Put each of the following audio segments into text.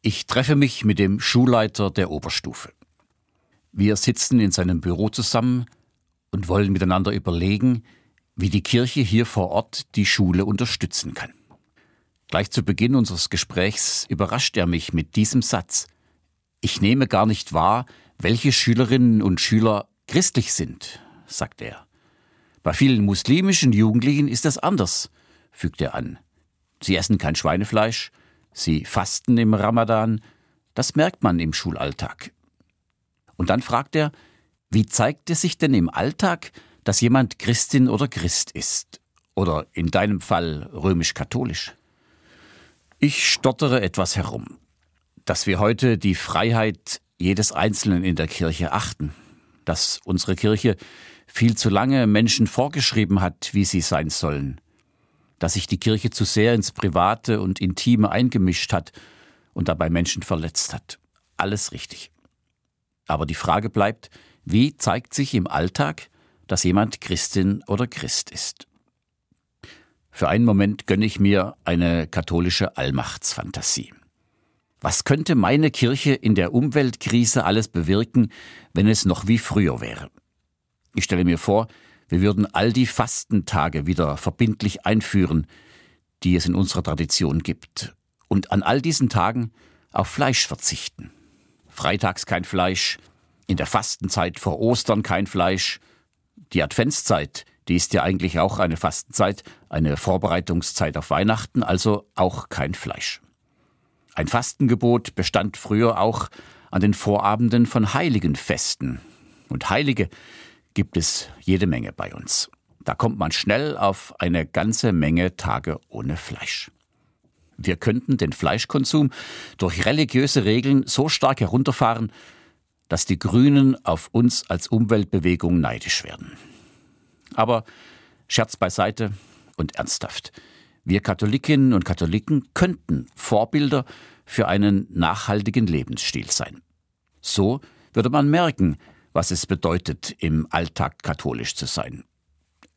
Ich treffe mich mit dem Schulleiter der Oberstufe. Wir sitzen in seinem Büro zusammen und wollen miteinander überlegen, wie die Kirche hier vor Ort die Schule unterstützen kann. Gleich zu Beginn unseres Gesprächs überrascht er mich mit diesem Satz. Ich nehme gar nicht wahr, welche Schülerinnen und Schüler christlich sind, sagt er. Bei vielen muslimischen Jugendlichen ist das anders, fügt er an. Sie essen kein Schweinefleisch, sie fasten im Ramadan, das merkt man im Schulalltag. Und dann fragt er, wie zeigt es sich denn im Alltag, dass jemand Christin oder Christ ist? Oder in deinem Fall römisch-katholisch? Ich stottere etwas herum, dass wir heute die Freiheit jedes Einzelnen in der Kirche achten, dass unsere Kirche viel zu lange Menschen vorgeschrieben hat, wie sie sein sollen, dass sich die Kirche zu sehr ins Private und Intime eingemischt hat und dabei Menschen verletzt hat. Alles richtig. Aber die Frage bleibt, wie zeigt sich im Alltag, dass jemand Christin oder Christ ist? Für einen Moment gönne ich mir eine katholische Allmachtsfantasie. Was könnte meine Kirche in der Umweltkrise alles bewirken, wenn es noch wie früher wäre? Ich stelle mir vor, wir würden all die Fastentage wieder verbindlich einführen, die es in unserer Tradition gibt, und an all diesen Tagen auf Fleisch verzichten. Freitags kein Fleisch, in der Fastenzeit vor Ostern kein Fleisch, die Adventszeit die ist ja eigentlich auch eine Fastenzeit, eine Vorbereitungszeit auf Weihnachten, also auch kein Fleisch. Ein Fastengebot bestand früher auch an den Vorabenden von heiligen Festen. Und Heilige gibt es jede Menge bei uns. Da kommt man schnell auf eine ganze Menge Tage ohne Fleisch. Wir könnten den Fleischkonsum durch religiöse Regeln so stark herunterfahren, dass die Grünen auf uns als Umweltbewegung neidisch werden. Aber Scherz beiseite und ernsthaft. Wir Katholikinnen und Katholiken könnten Vorbilder für einen nachhaltigen Lebensstil sein. So würde man merken, was es bedeutet, im Alltag katholisch zu sein.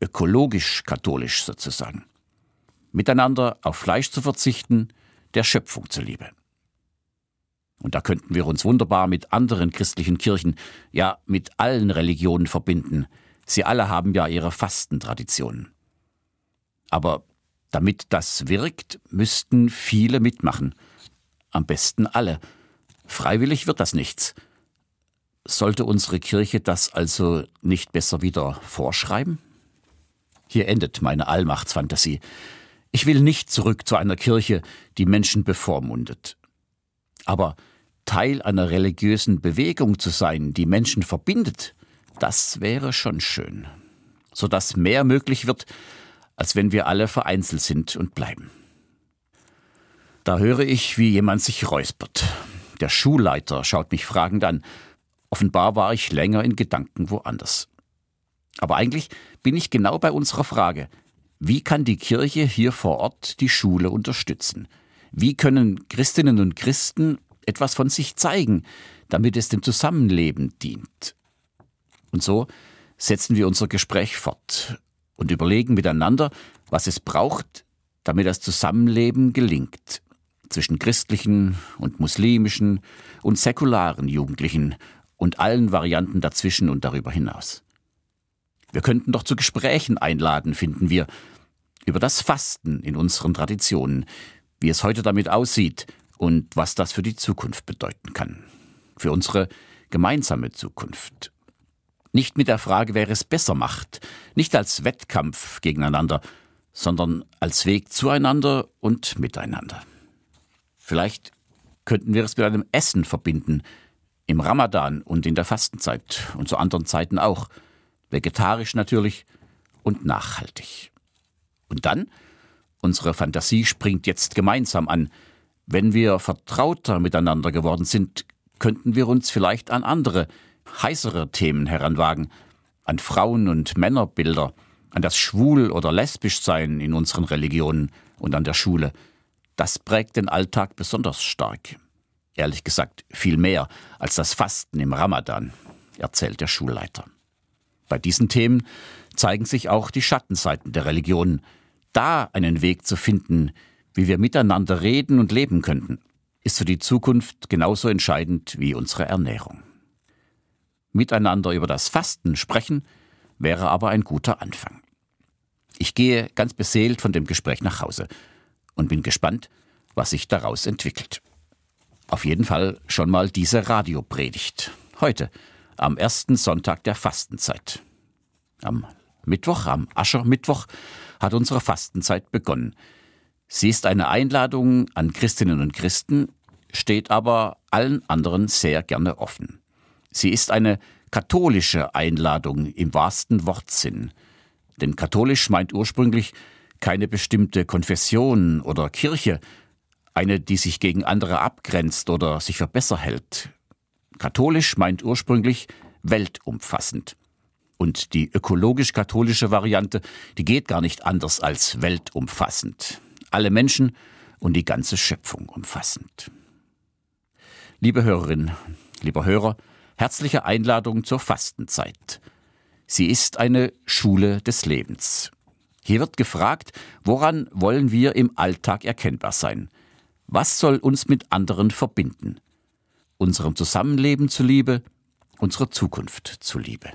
Ökologisch katholisch sozusagen. Miteinander auf Fleisch zu verzichten, der Schöpfung zuliebe. Und da könnten wir uns wunderbar mit anderen christlichen Kirchen, ja mit allen Religionen verbinden, Sie alle haben ja ihre Fastentraditionen. Aber damit das wirkt, müssten viele mitmachen. Am besten alle. Freiwillig wird das nichts. Sollte unsere Kirche das also nicht besser wieder vorschreiben? Hier endet meine Allmachtsfantasie. Ich will nicht zurück zu einer Kirche, die Menschen bevormundet. Aber Teil einer religiösen Bewegung zu sein, die Menschen verbindet, das wäre schon schön. Sodass mehr möglich wird, als wenn wir alle vereinzelt sind und bleiben. Da höre ich, wie jemand sich räuspert. Der Schulleiter schaut mich fragend an. Offenbar war ich länger in Gedanken woanders. Aber eigentlich bin ich genau bei unserer Frage. Wie kann die Kirche hier vor Ort die Schule unterstützen? Wie können Christinnen und Christen etwas von sich zeigen, damit es dem Zusammenleben dient? Und so setzen wir unser Gespräch fort und überlegen miteinander, was es braucht, damit das Zusammenleben gelingt zwischen christlichen und muslimischen und säkularen Jugendlichen und allen Varianten dazwischen und darüber hinaus. Wir könnten doch zu Gesprächen einladen, finden wir, über das Fasten in unseren Traditionen, wie es heute damit aussieht und was das für die Zukunft bedeuten kann. Für unsere gemeinsame Zukunft nicht mit der Frage, wer es besser macht, nicht als Wettkampf gegeneinander, sondern als Weg zueinander und miteinander. Vielleicht könnten wir es mit einem Essen verbinden, im Ramadan und in der Fastenzeit und zu anderen Zeiten auch, vegetarisch natürlich und nachhaltig. Und dann, unsere Fantasie springt jetzt gemeinsam an, wenn wir vertrauter miteinander geworden sind, könnten wir uns vielleicht an andere, heißere Themen heranwagen, an Frauen- und Männerbilder, an das Schwul- oder Lesbischsein in unseren Religionen und an der Schule. Das prägt den Alltag besonders stark. Ehrlich gesagt viel mehr als das Fasten im Ramadan, erzählt der Schulleiter. Bei diesen Themen zeigen sich auch die Schattenseiten der Religion, da einen Weg zu finden, wie wir miteinander reden und leben könnten. ist für die Zukunft genauso entscheidend wie unsere Ernährung. Miteinander über das Fasten sprechen wäre aber ein guter Anfang. Ich gehe ganz beseelt von dem Gespräch nach Hause und bin gespannt, was sich daraus entwickelt. Auf jeden Fall schon mal diese Radiopredigt. Heute, am ersten Sonntag der Fastenzeit. Am Mittwoch, am Aschermittwoch, hat unsere Fastenzeit begonnen. Sie ist eine Einladung an Christinnen und Christen, steht aber allen anderen sehr gerne offen. Sie ist eine katholische Einladung im wahrsten Wortsinn. Denn katholisch meint ursprünglich keine bestimmte Konfession oder Kirche, eine, die sich gegen andere abgrenzt oder sich für besser hält. Katholisch meint ursprünglich weltumfassend. Und die ökologisch-katholische Variante, die geht gar nicht anders als weltumfassend. Alle Menschen und die ganze Schöpfung umfassend. Liebe Hörerinnen, lieber Hörer, herzliche Einladung zur Fastenzeit. Sie ist eine Schule des Lebens. Hier wird gefragt, woran wollen wir im Alltag erkennbar sein? Was soll uns mit anderen verbinden? Unserem Zusammenleben zuliebe, unserer Zukunft zuliebe.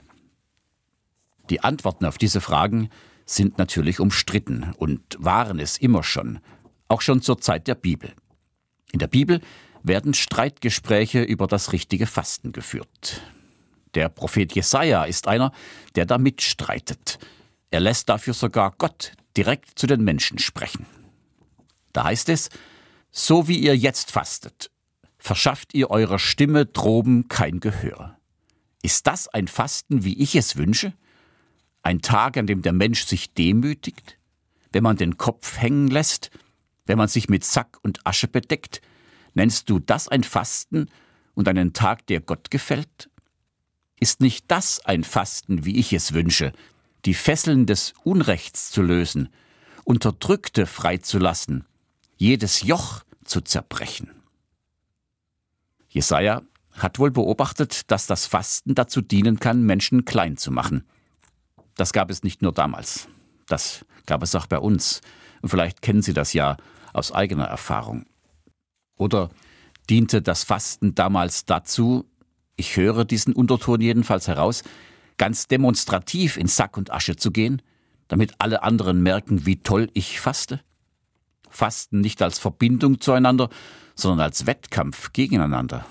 Die Antworten auf diese Fragen sind natürlich umstritten und waren es immer schon, auch schon zur Zeit der Bibel. In der Bibel werden Streitgespräche über das richtige Fasten geführt. Der Prophet Jesaja ist einer, der da mitstreitet. Er lässt dafür sogar Gott direkt zu den Menschen sprechen. Da heißt es, so wie ihr jetzt fastet, verschafft ihr eurer Stimme droben kein Gehör. Ist das ein Fasten, wie ich es wünsche? Ein Tag, an dem der Mensch sich demütigt, wenn man den Kopf hängen lässt, wenn man sich mit Sack und Asche bedeckt, nennst du das ein Fasten und einen Tag, der Gott gefällt? Ist nicht das ein Fasten, wie ich es wünsche, die Fesseln des Unrechts zu lösen, Unterdrückte freizulassen, jedes Joch zu zerbrechen? Jesaja hat wohl beobachtet, dass das Fasten dazu dienen kann, Menschen klein zu machen. Das gab es nicht nur damals. Das gab es auch bei uns. Und vielleicht kennen Sie das ja aus eigener Erfahrung. Oder diente das Fasten damals dazu, ich höre diesen Unterton jedenfalls heraus, ganz demonstrativ in Sack und Asche zu gehen, damit alle anderen merken, wie toll ich faste? Fasten nicht als Verbindung zueinander, sondern als Wettkampf gegeneinander.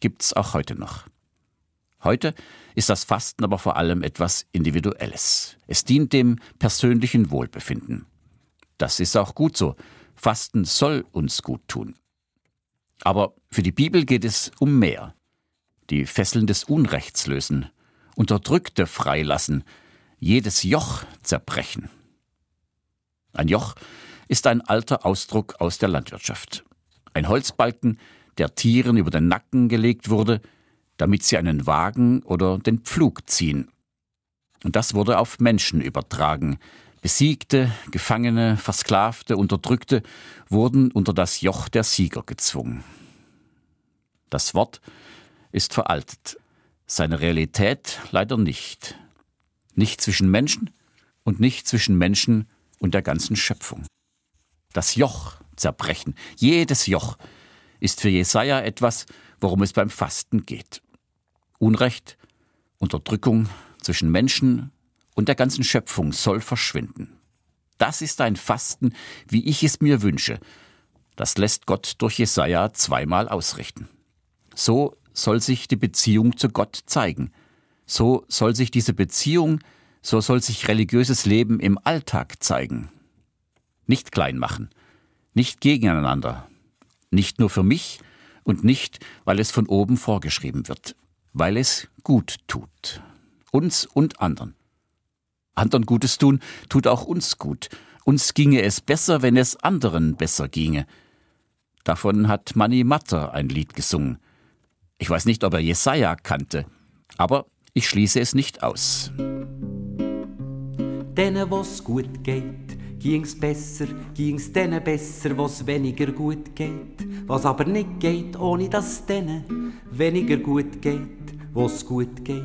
Gibt's auch heute noch. Heute ist das Fasten aber vor allem etwas Individuelles. Es dient dem persönlichen Wohlbefinden. Das ist auch gut so. Fasten soll uns gut tun. Aber für die Bibel geht es um mehr. Die Fesseln des Unrechts lösen, Unterdrückte freilassen, jedes Joch zerbrechen. Ein Joch ist ein alter Ausdruck aus der Landwirtschaft. Ein Holzbalken, der Tieren über den Nacken gelegt wurde, damit sie einen Wagen oder den Pflug ziehen. Und das wurde auf Menschen übertragen. Besiegte, Gefangene, Versklavte, Unterdrückte wurden unter das Joch der Sieger gezwungen. Das Wort ist veraltet, seine Realität leider nicht. Nicht zwischen Menschen und nicht zwischen Menschen und der ganzen Schöpfung. Das Joch zerbrechen, jedes Joch, ist für Jesaja etwas, worum es beim Fasten geht. Unrecht, Unterdrückung zwischen Menschen und der ganzen Schöpfung soll verschwinden. Das ist ein Fasten, wie ich es mir wünsche. Das lässt Gott durch Jesaja zweimal ausrichten. So soll sich die Beziehung zu Gott zeigen. So soll sich diese Beziehung, so soll sich religiöses Leben im Alltag zeigen. Nicht klein machen, nicht gegeneinander, nicht nur für mich und nicht, weil es von oben vorgeschrieben wird weil es gut tut. Uns und anderen. Anderen Gutes tun tut auch uns gut. Uns ginge es besser, wenn es anderen besser ginge. Davon hat Manny Matter ein Lied gesungen. Ich weiß nicht, ob er Jesaja kannte, aber ich schließe es nicht aus. Denen, wo's gut geht, ging's besser, ging's denen besser, wo's weniger gut geht. Was aber nicht geht, ohne dass denen weniger gut geht wo's gut geht.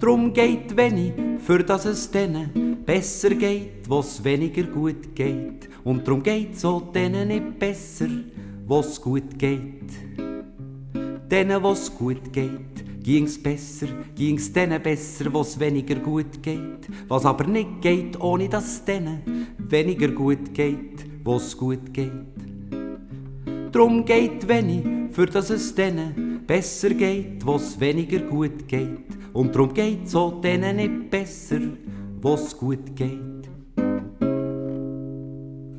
Drum geht wenig, für dass es denen besser geht, wo's weniger gut geht. Und drum geht's auch denen nicht besser, wo's gut geht. Denen, wo's gut geht, ging's besser, ging's denen besser, wo's weniger gut geht. Was aber nicht geht, ohne dass denen weniger gut geht, wo's gut geht. Drum geht wenig, für dass es denen besser geht, wo's weniger gut geht. Und drum geht's auch denen nicht besser, wo's gut geht.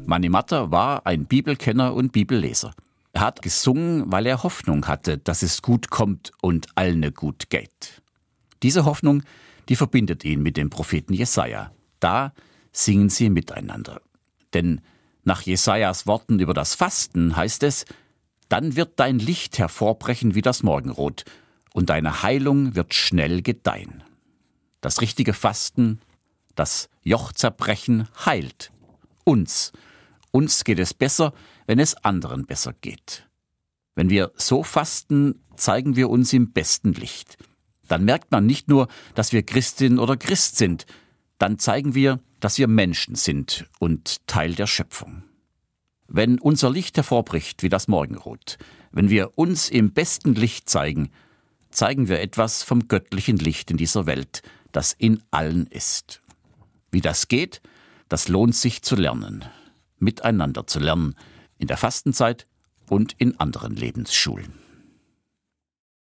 Manimatta war ein Bibelkenner und Bibelleser. Er hat gesungen, weil er Hoffnung hatte, dass es gut kommt und allen gut geht. Diese Hoffnung, die verbindet ihn mit dem Propheten Jesaja. Da singen sie miteinander. Denn nach Jesajas Worten über das Fasten heißt es: Dann wird dein Licht hervorbrechen wie das Morgenrot, und deine Heilung wird schnell gedeihen. Das richtige Fasten, das Jochzerbrechen heilt uns uns geht es besser, wenn es anderen besser geht. Wenn wir so fasten, zeigen wir uns im besten Licht. Dann merkt man nicht nur, dass wir Christin oder Christ sind, dann zeigen wir, dass wir Menschen sind und Teil der Schöpfung. Wenn unser Licht hervorbricht wie das Morgenrot, wenn wir uns im besten Licht zeigen, zeigen wir etwas vom göttlichen Licht in dieser Welt, das in allen ist. Wie das geht, das lohnt sich zu lernen miteinander zu lernen, in der Fastenzeit und in anderen Lebensschulen.